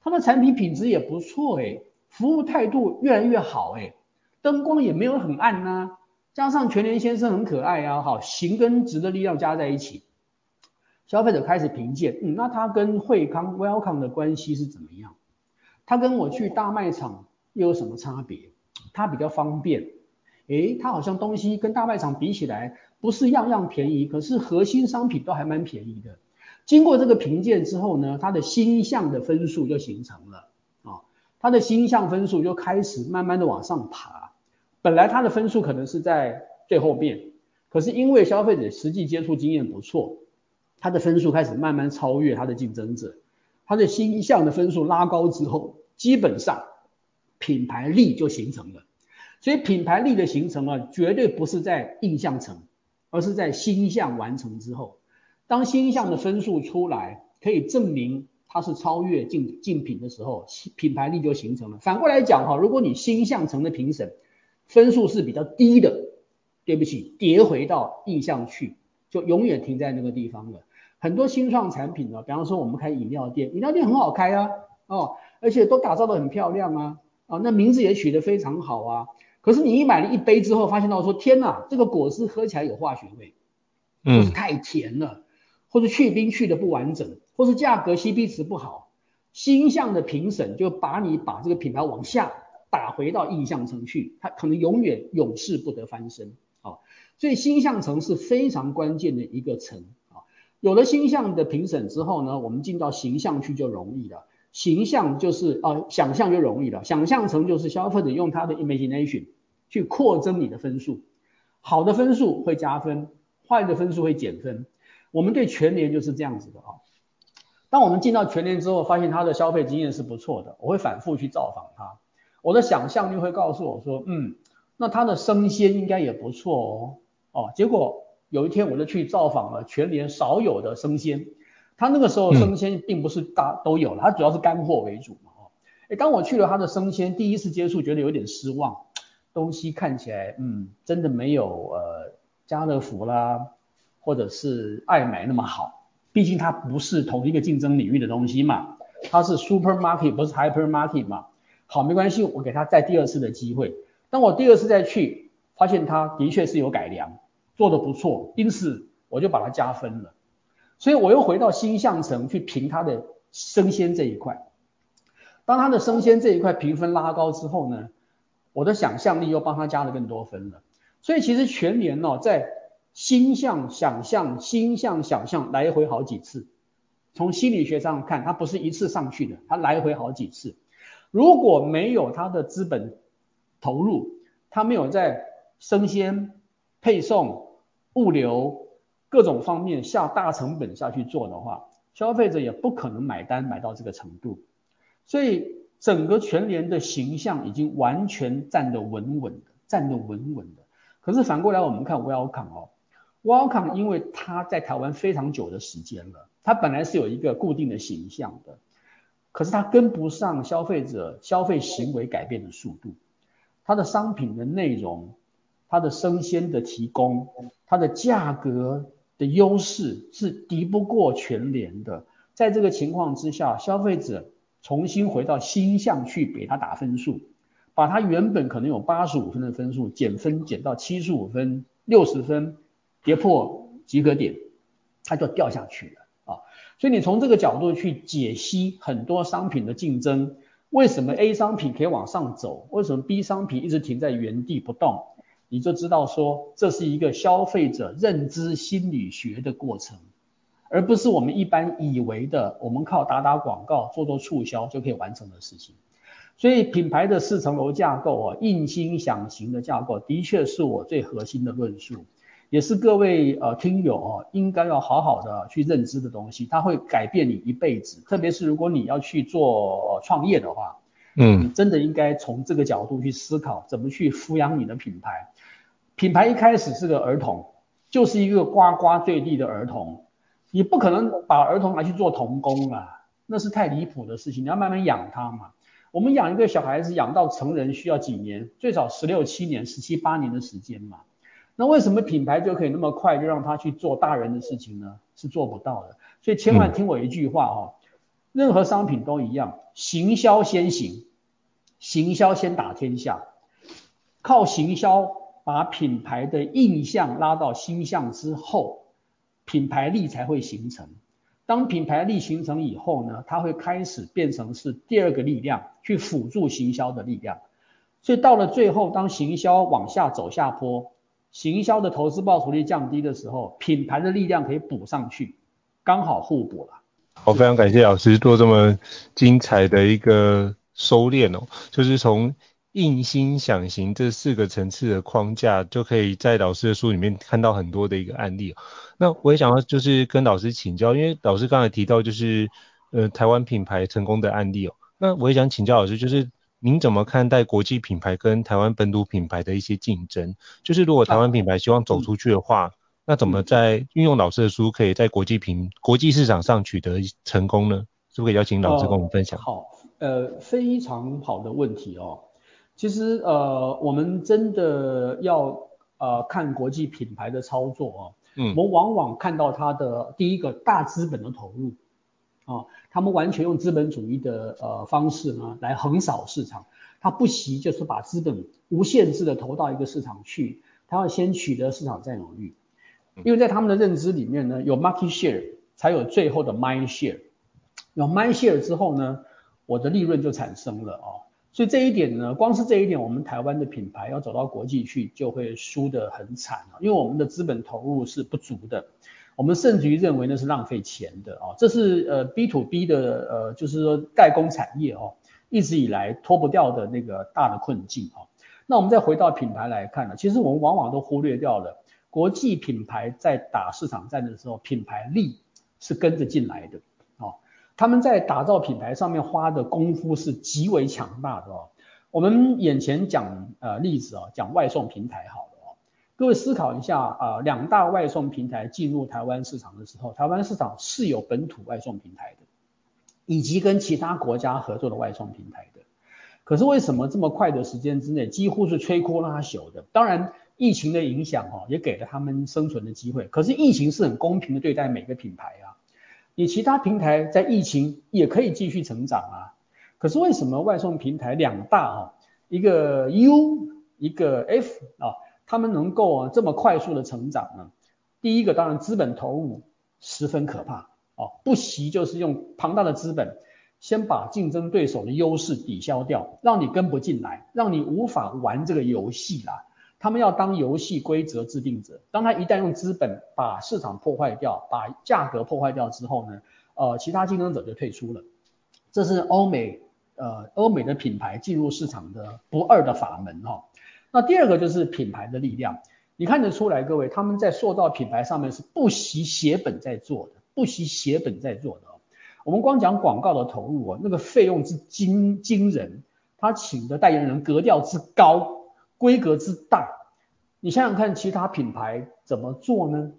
它的产品品质也不错诶。服务态度越来越好，哎，灯光也没有很暗呐、加上全联先生很可爱啊，好，形跟质的力量加在一起，消费者开始评鉴，嗯，那他跟惠康 Welcome 的关系是怎么样？他跟我去大卖场又有什么差别？他比较方便，诶，他好像东西跟大卖场比起来不是样样便宜，可是核心商品都还蛮便宜的。经过这个评鉴之后呢，他的心象的分数就形成了。啊他的心象分数就开始慢慢的往上爬，本来他的分数可能是在最后面，可是因为消费者实际接触经验不错，他的分数开始慢慢超越他的竞争者，他的心象的分数拉高之后，基本上品牌力就形成了。所以品牌力的形成啊，绝对不是在印象层，而是在心象完成之后，当心象的分数出来，可以证明。它是超越竞竞品的时候，品牌力就形成了。反过来讲哈，如果你心象层的评审分数是比较低的，对不起，跌回到印象去，就永远停在那个地方了。很多新创产品呢，比方说我们开饮料店，饮料店很好开啊，哦，而且都打造的很漂亮啊，啊，那名字也取得非常好啊。可是你一买了一杯之后，发现到说，天哪，这个果汁喝起来有化学味，就是太甜了，或者去冰去的不完整。或是价格 CP 值不好，心象的评审就把你把这个品牌往下打回到印象层去，它可能永远永世不得翻身啊。所以星象层是非常关键的一个层啊。有了星象的评审之后呢，我们进到形象去就容易了。形象就是啊，想象就容易了。想象层就是消费者用他的 imagination 去扩增你的分数，好的分数会加分，坏的分数会减分。我们对全年就是这样子的啊。当我们进到全年之后，发现他的消费经验是不错的，我会反复去造访他。我的想象力会告诉我说，嗯，那他的生鲜应该也不错哦。哦，结果有一天我就去造访了全联少有的生鲜，他那个时候生鲜并不是大都有了，他主要是干货为主嘛。哦，哎，当我去了他的生鲜，第一次接触觉得有点失望，东西看起来，嗯，真的没有呃家乐福啦，或者是爱买那么好，毕竟它不是同一个竞争领域的东西嘛，它是 supermarket 不是 hypermarket 嘛。好，没关系，我给他再第二次的机会。当我第二次再去，发现他的确是有改良，做得不错，因此我就把它加分了。所以我又回到星象城去评他的生鲜这一块。当他的生鲜这一块评分拉高之后呢，我的想象力又帮他加了更多分了。所以其实全年哦，在星象、想象、星象、想象来回好几次。从心理学上看，他不是一次上去的，他来回好几次。如果没有他的资本投入，他没有在生鲜、配送、物流各种方面下大成本下去做的话，消费者也不可能买单买到这个程度。所以整个全联的形象已经完全站得稳稳的，站得稳稳的。可是反过来我们看 Welcome 哦，Welcome 因为他在台湾非常久的时间了，他本来是有一个固定的形象的。可是它跟不上消费者消费行为改变的速度，它的商品的内容，它的生鲜的提供，它的价格的优势是敌不过全联的。在这个情况之下，消费者重新回到新象去给他打分数，把他原本可能有八十五分的分数减分减到七十五分、六十分，跌破及格点，它就掉下去了。所以你从这个角度去解析很多商品的竞争，为什么 A 商品可以往上走，为什么 B 商品一直停在原地不动，你就知道说这是一个消费者认知心理学的过程，而不是我们一般以为的我们靠打打广告、做做促销就可以完成的事情。所以品牌的四层楼架构啊，印心想型的架构，的确是我最核心的论述。也是各位呃听友哦，应该要好好的去认知的东西，它会改变你一辈子。特别是如果你要去做创业的话，嗯，你真的应该从这个角度去思考，怎么去抚养你的品牌。品牌一开始是个儿童，就是一个呱呱坠地的儿童，你不可能把儿童拿去做童工啊，那是太离谱的事情。你要慢慢养他嘛。我们养一个小孩子养到成人需要几年？最少十六七年、十七八年的时间嘛。那为什么品牌就可以那么快就让他去做大人的事情呢？是做不到的。所以千万听我一句话哈，任何商品都一样，行销先行，行销先打天下，靠行销把品牌的印象拉到心象之后，品牌力才会形成。当品牌力形成以后呢，它会开始变成是第二个力量，去辅助行销的力量。所以到了最后，当行销往下走下坡。行销的投资报酬率降低的时候，品牌的力量可以补上去，刚好互补了。好，非常感谢老师做这么精彩的一个收敛哦，就是从印心想行这四个层次的框架，就可以在老师的书里面看到很多的一个案例。那我也想要就是跟老师请教，因为老师刚才提到就是呃台湾品牌成功的案例哦，那我也想请教老师就是。您怎么看待国际品牌跟台湾本土品牌的一些竞争？就是如果台湾品牌希望走出去的话，那怎么在运用老师的书，可以在国际品国际市场上取得成功呢？是不是可以邀请老师跟我们分享？呃、好，呃，非常好的问题哦。其实呃，我们真的要呃看国际品牌的操作哦，嗯，我们往往看到它的第一个大资本的投入。啊，他们完全用资本主义的呃方式呢来横扫市场，他不惜就是把资本无限制的投到一个市场去，他要先取得市场占有率，因为在他们的认知里面呢，有 market share 才有最后的 mind share，有 mind share 之后呢，我的利润就产生了哦，所以这一点呢，光是这一点，我们台湾的品牌要走到国际去就会输得很惨啊，因为我们的资本投入是不足的。我们甚至于认为那是浪费钱的哦，这是呃 B to B 的呃，就是说代工产业哦，一直以来脱不掉的那个大的困境哦。那我们再回到品牌来看呢，其实我们往往都忽略掉了国际品牌在打市场战的时候，品牌力是跟着进来的哦。他们在打造品牌上面花的功夫是极为强大的哦。我们眼前讲呃例子哦，讲外送平台好，各位思考一下啊、两大外送平台进入台湾市场的时候，台湾市场是有本土外送平台的，以及跟其他国家合作的外送平台的。可是为什么这么快的时间之内，几乎是摧枯拉朽的？当然，疫情的影响哈，也给了他们生存的机会。可是疫情是很公平的对待每个品牌啊，你其他平台在疫情也可以继续成长啊。可是为什么外送平台两大哈，一个 U 一个 F 啊？他们能够啊这么快速的成长呢？第一个当然资本投入十分可怕哦，不惜就是用庞大的资本，先把竞争对手的优势抵消掉，让你跟不进来，让你无法玩这个游戏啦。他们要当游戏规则制定者，当他一旦用资本把市场破坏掉，把价格破坏掉之后呢，呃，其他竞争者就退出了。这是欧美呃欧美的品牌进入市场的不二的法门哈。那第二个就是品牌的力量，你看得出来，各位他们在塑造品牌上面是不惜血本在做的，不惜血本在做的。我们光讲广告的投入啊，那个费用之惊惊人，他请的代言人格调之高，规格之大，你想想看，其他品牌怎么做呢？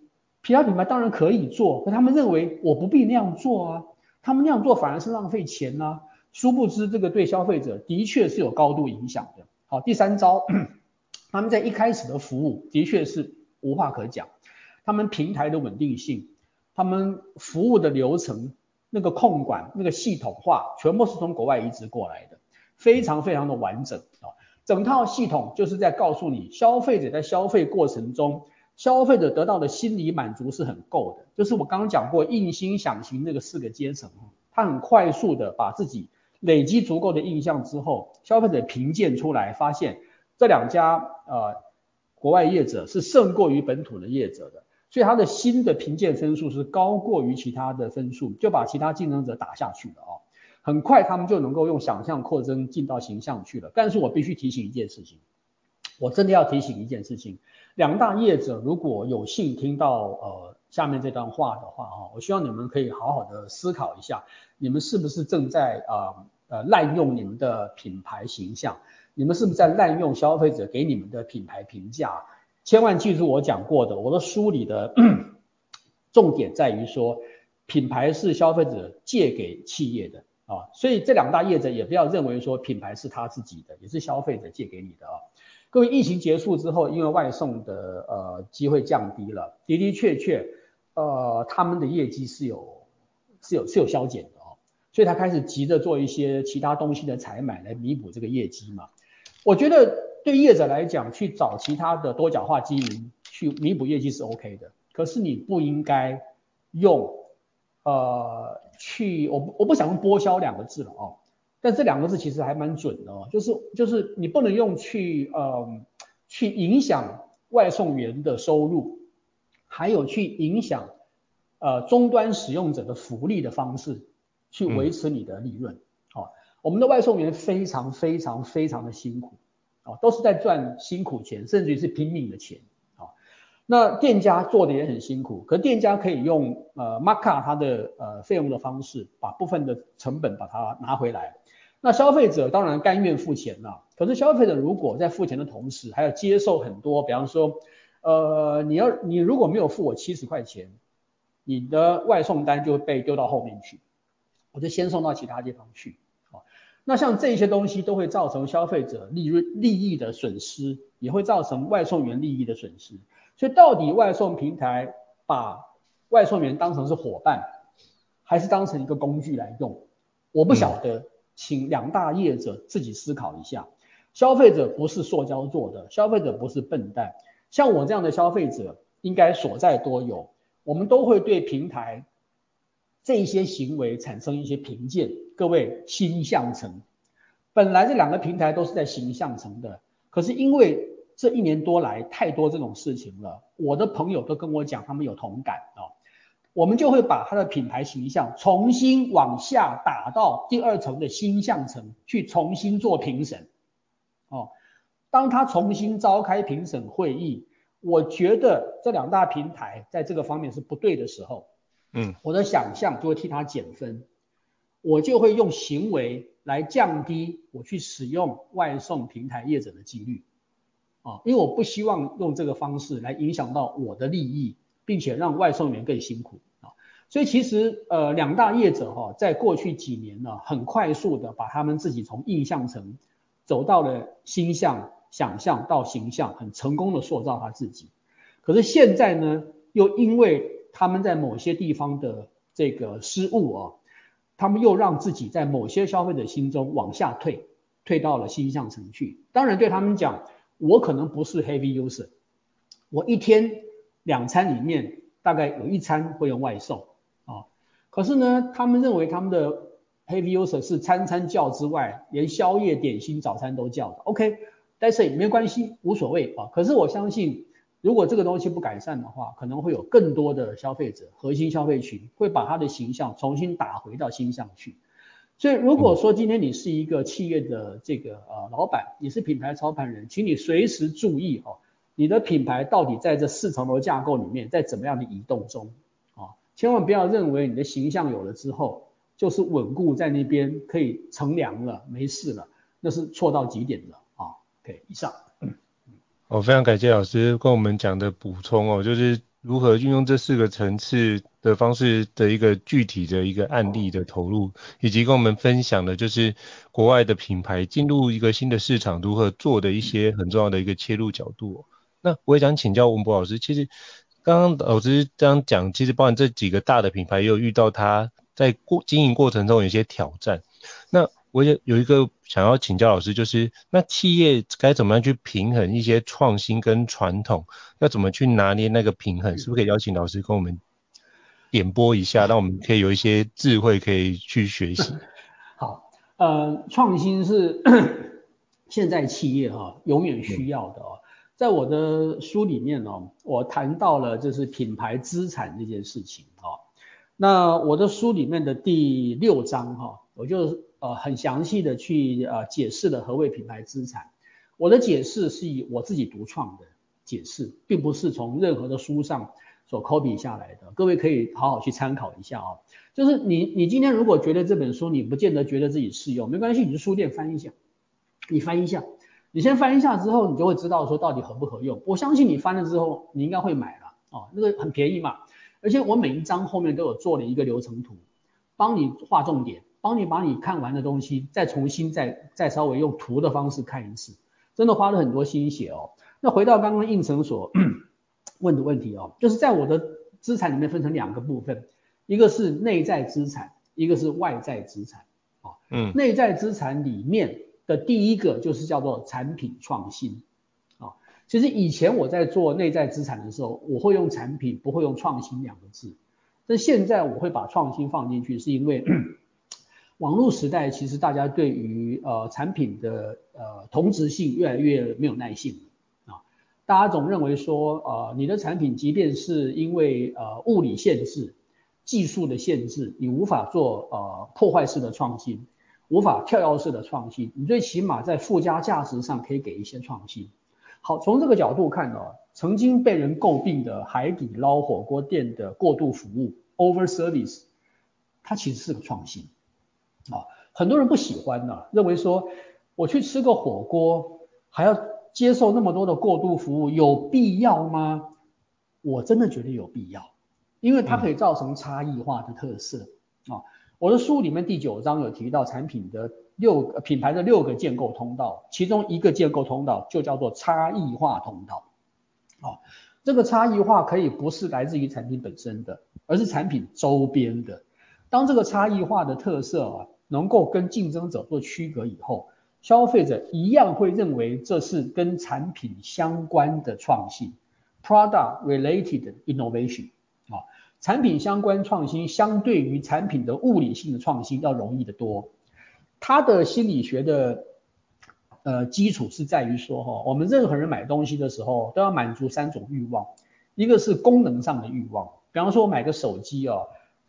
其他品牌当然可以做，可他们认为我不必那样做啊，他们那样做反而是浪费钱啊。殊不知这个对消费者的确是有高度影响的。好，第三招。他们在一开始的服务的确是无话可讲，他们平台的稳定性，他们服务的流程，那个控管，那个系统化，全部是从国外移植过来的，非常非常的完整啊。整套系统就是在告诉你，消费者在消费过程中，消费者得到的心理满足是很够的。就是我刚刚讲过，印心想行那个四个阶层，他很快速的把自己累积足够的印象之后，消费者评鉴出来发现。这两家呃国外业者是胜过于本土的业者的，所以他的新的评鉴分数是高过于其他的分数，就把其他竞争者打下去了哦。很快他们就能够用想象扩增进到形象去了。但是我必须提醒一件事情，我真的要提醒一件事情，两大业者如果有幸听到呃下面这段话的话哈，我希望你们可以好好的思考一下，你们是不是正在呃呃滥用你们的品牌形象？你们是不是在滥用消费者给你们的品牌评价？千万记住我讲过的，我的书里的 重点在于说，品牌是消费者借给企业的啊，所以这两大业者也不要认为说品牌是他自己的，也是消费者借给你的啊。各位，疫情结束之后，因为外送的呃机会降低了，的的确确，呃，他们的业绩是有是有是有削减的哦，所以他开始急着做一些其他东西的采买来弥补这个业绩嘛。我觉得对业者来讲，去找其他的多角化经营去弥补业绩是 OK 的。可是你不应该用呃去，我我不想用剥削两个字了哦，但这两个字其实还蛮准的哦，就是就是你不能用去呃去影响外送员的收入，还有去影响呃终端使用者的福利的方式去维持你的利润。嗯我们的外送员非常非常非常的辛苦，啊，都是在赚辛苦钱，甚至于是拼命的钱，啊，那店家做的也很辛苦，可店家可以用呃 mark up 它的呃费用的方式，把部分的成本把它拿回来。那消费者当然甘愿付钱了，可是消费者如果在付钱的同时，还要接受很多，比方说，呃，你要你如果没有付我七十块钱，你的外送单就会被丢到后面去，我就先送到其他地方去。那像这些东西都会造成消费者利润利益的损失，也会造成外送员利益的损失。所以到底外送平台把外送员当成是伙伴，还是当成一个工具来用？我不晓得，请两大业者自己思考一下。消费者不是塑胶做的，消费者不是笨蛋。像我这样的消费者，应该所在多有，我们都会对平台。这些行为产生一些评鉴，各位心象层，本来这两个平台都是在形象层的，可是因为这一年多来太多这种事情了，我的朋友都跟我讲，他们有同感哦，我们就会把他的品牌形象重新往下打到第二层的形象层去重新做评审哦，当他重新召开评审会议，我觉得这两大平台在这个方面是不对的时候。嗯，我的想象就会替他减分，我就会用行为来降低我去使用外送平台业者的几率。啊，因为我不希望用这个方式来影响到我的利益，并且让外送员更辛苦啊。所以其实呃两大业者哈，在过去几年呢，很快速的把他们自己从印象层走到了心象、想象到形象，很成功的塑造他自己。可是现在呢，又因为他们在某些地方的这个失误啊，他们又让自己在某些消费者心中往下退，退到了新象层去。当然对他们讲，我可能不是 heavy user，我一天两餐里面大概有一餐会用外送啊。可是呢，他们认为他们的 heavy user 是餐餐叫之外，连宵夜、点心、早餐都叫的。OK，但是也没关系，无所谓啊。可是我相信。如果这个东西不改善的话，可能会有更多的消费者，核心消费群会把他的形象重新打回到心上去。所以如果说今天你是一个企业的这个呃老板，你是品牌操盘人，请你随时注意哦，你的品牌到底在这四层楼架构里面在怎么样的移动中啊？千万不要认为你的形象有了之后就是稳固在那边可以乘凉了，没事了，那是错到极点的啊。OK，以上。我、非常感谢老师跟我们讲的补充哦，就是如何运用这四个层次的方式的一个具体的一个案例的投入，以及跟我们分享的就是国外的品牌进入一个新的市场如何做的一些很重要的一个切入角度、那我也想请教文博老师，其实刚刚老师这样讲，其实包含这几个大的品牌也有遇到他在过经营过程中有一些挑战。那我也有一个想要请教老师，就是那企业该怎么样去平衡一些创新跟传统，要怎么去拿捏那个平衡？是不是可以邀请老师跟我们点拨一下，让我们可以有一些智慧可以去学习？好，呃，创新是 现在企业哈、永远需要的哦。在我的书里面呢、哦，我谈到了就是品牌资产这件事情啊、哦。那我的书里面的第六章哈、我就。呃，很详细的去呃解释了何谓品牌资产。我的解释是以我自己独创的解释，并不是从任何的书上所 copy 下来的。各位可以好好去参考一下啊、哦。就是你你今天如果觉得这本书你不见得觉得自己适用，没关系，你去书店翻一下，你翻一下，你先翻一下之后，你就会知道说到底合不合用。我相信你翻了之后，你应该会买了哦，那个很便宜嘛。而且我每一章后面都有做了一个流程图，帮你画重点。帮你把你看完的东西再重新再再稍微用图的方式看一次，真的花了很多心血哦。那回到刚刚应成所 问的问题哦，就是在我的资产里面分成两个部分，一个是内在资产，一个是外在资产啊。嗯，内在资产里面的第一个就是叫做产品创新啊。其实以前我在做内在资产的时候，我会用产品，不会用创新两个字。但现在我会把创新放进去，是因为。网络时代，其实大家对于呃产品的呃同质性越来越没有耐性啊。大家总认为说，呃你的产品即便是因为呃物理限制、技术的限制，你无法做呃破坏式的创新，无法跳跃式的创新，你最起码在附加价值上可以给一些创新。好，从这个角度看呢，曾经被人诟病的海底捞火锅店的过度服务 （over service），它其实是个创新。啊，很多人不喜欢呢，认为说我去吃个火锅还要接受那么多的过度服务，有必要吗？我真的觉得有必要，因为它可以造成差异化的特色啊。我的书里面第九章有提到产品的六个品牌的六个建构通道，其中一个建构通道就叫做差异化通道。啊，这个差异化可以不是来自于产品本身的，而是产品周边的。当这个差异化的特色啊，能够跟竞争者做区隔以后，消费者一样会认为这是跟产品相关的创新，product related innovation 啊，产品相关创新相对于产品的物理性的创新要容易得多。它的心理学的呃基础是在于说哈，我们任何人买东西的时候都要满足三种欲望，一个是功能上的欲望，比方说我买个手机啊。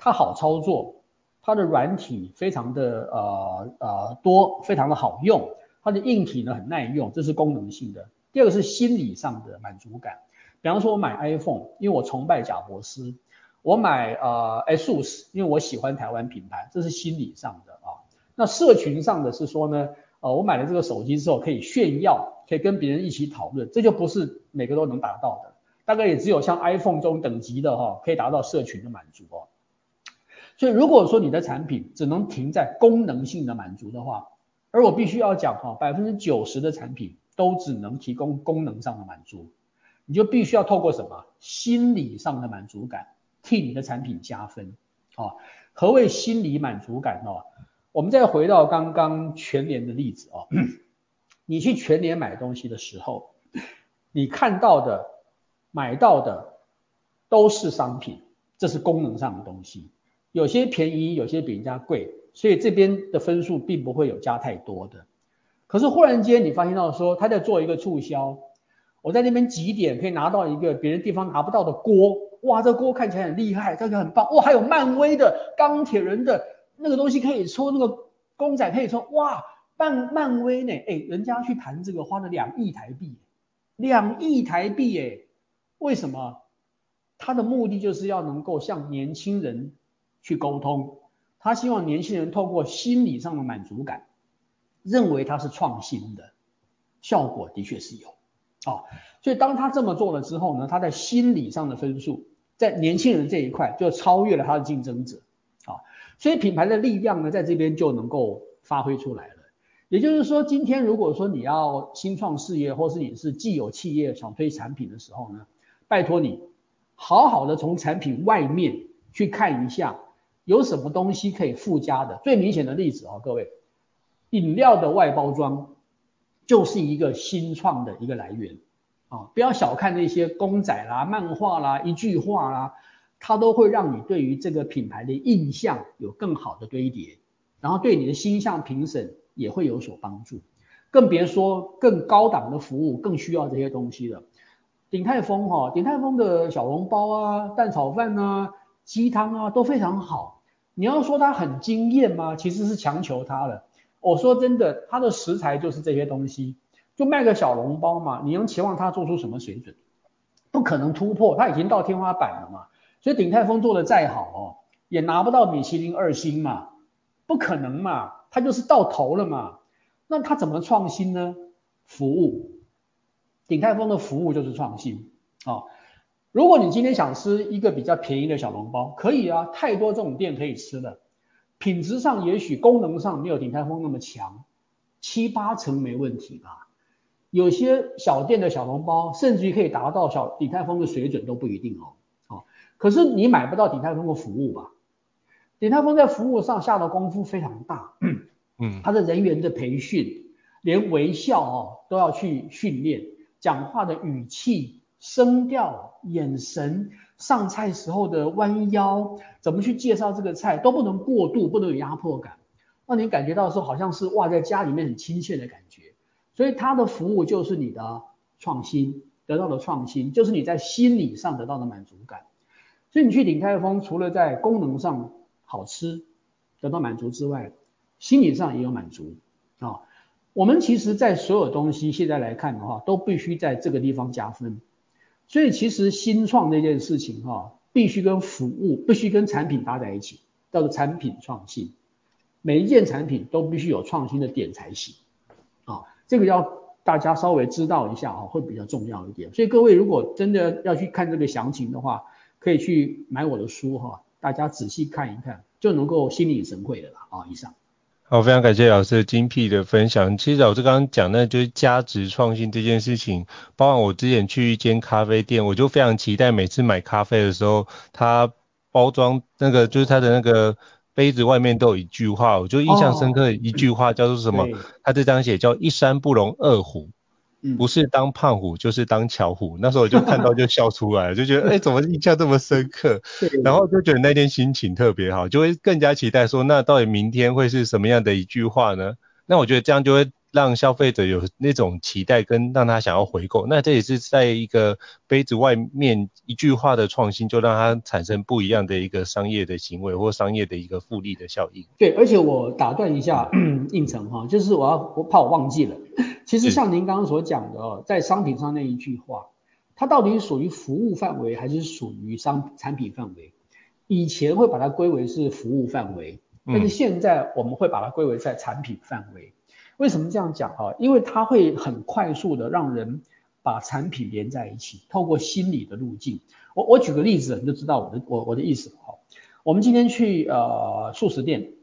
它好操作，它的软体非常的呃呃多，非常的好用，它的硬体呢很耐用，这是功能性的。第二个是心理上的满足感，比方说我买 iPhone，因为我崇拜贾伯斯，我买呃 ASUS，因为我喜欢台湾品牌，这是心理上的啊。那社群上的是说呢，呃我买了这个手机之后可以炫耀，可以跟别人一起讨论，这就不是每个都能达到的，大概也只有像 iPhone 这种等级的哈，可以达到社群的满足哦。所以如果说你的产品只能停在功能性的满足的话，而我必须要讲哈，百分之九十的产品都只能提供功能上的满足，你就必须要透过什么心理上的满足感替你的产品加分啊？何谓心理满足感哦？我们再回到刚刚全联的例子哦，你去全联买东西的时候，你看到的、买到的都是商品，这是功能上的东西。有些便宜，有些比人家贵，所以这边的分数并不会有加太多的。可是忽然间你发现到说他在做一个促销，我在那边几点可以拿到一个别人地方拿不到的锅，哇，这锅看起来很厉害，这个很棒，哇，还有漫威的、钢铁人的那个东西可以抽，那个公仔可以抽，哇，漫漫威呢？哎，人家去谈这个花了两亿台币，两亿台币哎，为什么？他的目的就是要能够向年轻人。去沟通，他希望年轻人透过心理上的满足感，认为他是创新的，效果的确是有，哦，所以当他这么做了之后呢，他在心理上的分数，在年轻人这一块就超越了他的竞争者，啊，所以品牌的力量呢，在这边就能够发挥出来了。也就是说，今天如果说你要新创事业，或是你是既有企业想推产品的时候呢，拜托你好好的从产品外面去看一下。有什么东西可以附加的？最明显的例子啊，各位，饮料的外包装就是一个新创的一个来源啊！不要小看那些公仔啦、漫画啦、一句话啦，它都会让你对于这个品牌的印象有更好的堆叠，然后对你的形象评审也会有所帮助。更别说更高档的服务更需要这些东西了。鼎泰丰哈，鼎泰丰的小笼包啊、蛋炒饭啊。鸡汤啊都非常好，你要说它很惊艳吗？其实是强求它了。我说真的，它的食材就是这些东西，就卖个小笼包嘛，你能期望它做出什么水准？不可能突破，它已经到天花板了嘛。所以鼎泰丰做的再好哦，也拿不到米其林二星嘛，不可能嘛，它就是到头了嘛。那它怎么创新呢？服务，鼎泰丰的服务就是创新啊。哦如果你今天想吃一个比较便宜的小笼包，可以啊，太多这种店可以吃的。品质上也许功能上没有鼎泰丰那么强，七八成没问题吧。有些小店的小笼包，甚至于可以达到小鼎泰丰的水准都不一定哦。哦，可是你买不到鼎泰丰的服务吧？鼎泰丰在服务上下的功夫非常大，嗯，他的人员的培训，连微笑哦都要去训练，讲话的语气。声调、眼神、上菜时候的弯腰，怎么去介绍这个菜都不能过度，不能有压迫感，让你感觉到说好像是哇，在家里面很亲切的感觉。所以他的服务就是你的创新，得到的创新就是你在心理上得到的满足感。所以你去鼎泰丰，除了在功能上好吃得到满足之外，心理上也有满足啊。我们其实，在所有东西现在来看的话，都必须在这个地方加分。所以其实新创这件事情哈，必须跟服务，必须跟产品搭在一起，叫做产品创新。每一件产品都必须有创新的点才行啊，这个要大家稍微知道一下啊，会比较重要一点。所以各位如果真的要去看这个详情的话，可以去买我的书哈，大家仔细看一看，就能够心领神会的了啊。以上。好，非常感谢老师的精辟的分享。其实老师刚刚讲的就是价值创新这件事情，包括我之前去一间咖啡店，我就非常期待每次买咖啡的时候，它包装那个就是它的那个杯子外面都有一句话，我就印象深刻的一句话叫做什么？它这张写叫一山不容二虎。不是当胖虎就是当巧虎，那时候我就看到就笑出来了，就觉得 哎、欸、怎么印象这么深刻，然后就觉得那天心情特别好，就会更加期待说那到底明天会是什么样的一句话呢？那我觉得这样就会让消费者有那种期待跟让他想要回购，那这也是在一个杯子外面一句话的创新，就让它产生不一样的一个商业的行为或商业的一个复利的效应。对，而且我打断一下应承哈，就是我要我怕我忘记了。其实像您刚刚所讲的哦，在商品上那一句话，它到底是属于服务范围还是属于商产品范围？以前会把它归为是服务范围，但是现在我们会把它归为在产品范围。为什么这样讲啊？因为它会很快速的让人把产品连在一起，透过心理的路径。我我举个例子，你就知道我的我我的意思哈。我们今天去呃速食店，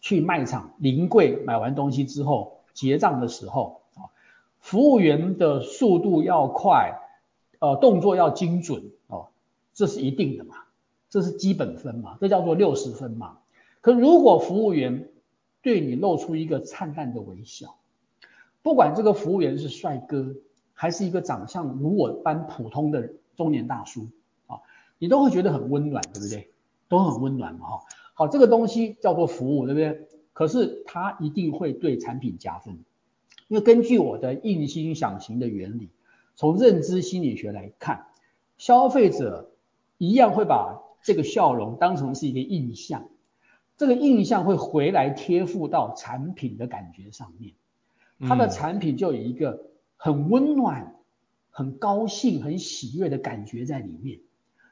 去卖场临柜买完东西之后结账的时候啊，服务员的速度要快，呃动作要精准哦，这是一定的嘛，这是基本分嘛，这叫做六十分嘛。可如果服务员对你露出一个灿烂的微笑，不管这个服务员是帅哥，还是一个长相如我般普通的中年大叔啊，你都会觉得很温暖，对不对？都很温暖嘛，哈。好，这个东西叫做服务，对不对？可是它一定会对产品加分，因为根据我的印心想行的原理，从认知心理学来看，消费者一样会把这个笑容当成是一个印象。这个印象会回来贴附到产品的感觉上面，它的产品就有一个很温暖、很高兴、很喜悦的感觉在里面，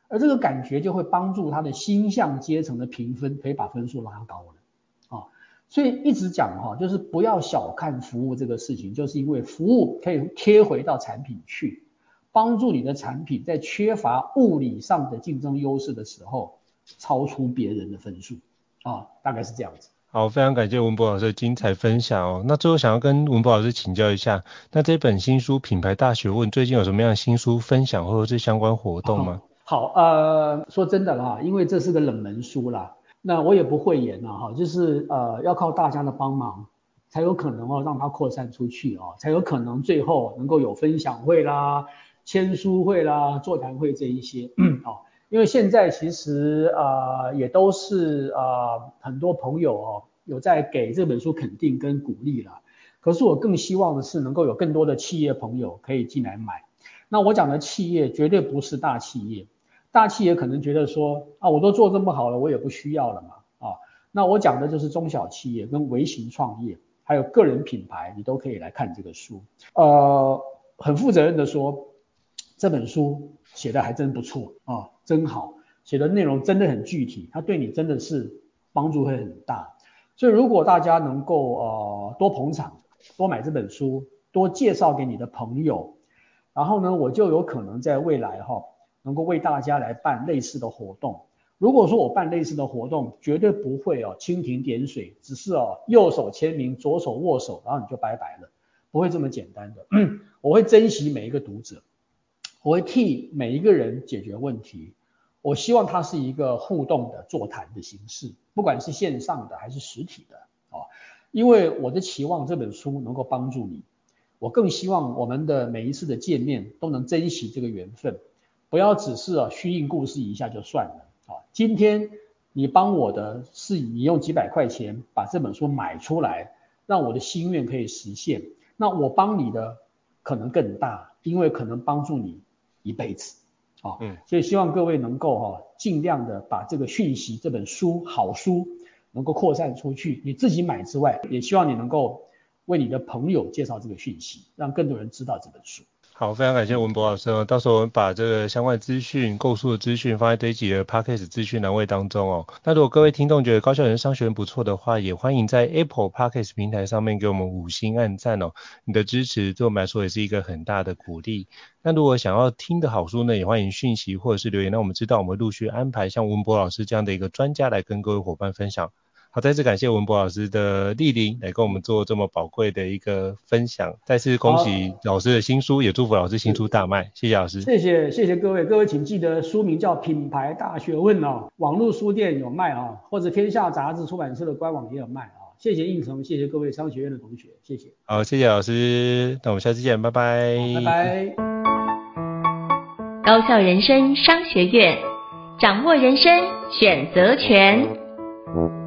而这个感觉就会帮助它的心象阶层的评分，可以把分数拉高了啊。所以一直讲哈，就是不要小看服务这个事情，就是因为服务可以贴回到产品去，帮助你的产品在缺乏物理上的竞争优势的时候，超出别人的分数。啊、哦，大概是这样子。好，非常感谢文博老师的精彩分享哦。那最后想要跟文博老师请教一下，那这本新书《品牌大学问》最近有什么样的新书分享或者是相关活动吗？好，呃，说真的啦，因为这是个冷门书啦，那我也不会演了，哈，就是呃要靠大家的帮忙，才有可能哦让它扩散出去哦，才有可能最后能够有分享会啦、签书会啦、座谈会这一些，哦。因为现在其实呃也都是呃很多朋友哦有在给这本书肯定跟鼓励了，可是我更希望的是能够有更多的企业朋友可以进来买。那我讲的企业绝对不是大企业，大企业可能觉得说啊我都做这么好了，我也不需要了嘛啊。那我讲的就是中小企业跟微型创业，还有个人品牌，你都可以来看这个书。呃，很负责任的说，这本书写的还真不错啊。真好，写的内容真的很具体，它对你真的是帮助会很大。所以如果大家能够呃多捧场，多买这本书，多介绍给你的朋友，然后呢，我就有可能在未来哈能够为大家来办类似的活动。如果说我办类似的活动，绝对不会哦蜻蜓点水，只是哦右手签名，左手握手，然后你就拜拜了，不会这么简单的。我会珍惜每一个读者，我会替每一个人解决问题。我希望它是一个互动的座谈的形式，不管是线上的还是实体的啊，因为我的期望这本书能够帮助你，我更希望我们的每一次的见面都能珍惜这个缘分，不要只是啊虚应故事一下就算了啊。今天你帮我的是你用几百块钱把这本书买出来，让我的心愿可以实现，那我帮你的可能更大，因为可能帮助你一辈子。啊，嗯，所以希望各位能够哈，尽量的把这个讯息，这本书好书能够扩散出去。你自己买之外，也希望你能够为你的朋友介绍这个讯息，让更多人知道这本书。好，非常感谢文博老师哦。到时候我们把这个相关资讯、购书的资讯放在这一集的 Podcast 资讯栏位当中哦。那如果各位听众觉得高效人商学院不错的话，也欢迎在 Apple Podcast 平台上面给我们五星按赞哦。你的支持对我们来说也是一个很大的鼓励。那如果想要听的好书呢，也欢迎讯息或者是留言，让我们知道，我们陆续安排像文博老师这样的一个专家来跟各位伙伴分享。好，再次感谢文博老师的莅临，来跟我们做这么宝贵的一个分享。再次恭喜老师的新书，也祝福老师新书大卖。谢谢老师。谢谢谢谢各位，各位请记得书名叫《品牌大学问》哦，网络书店有卖啊，或者天下杂志出版社的官网也有卖啊。谢谢应成，谢谢各位商学院的同学，谢谢。好，谢谢老师，那我们下次见，拜拜。拜拜。高校人生商学院，掌握人生选择权。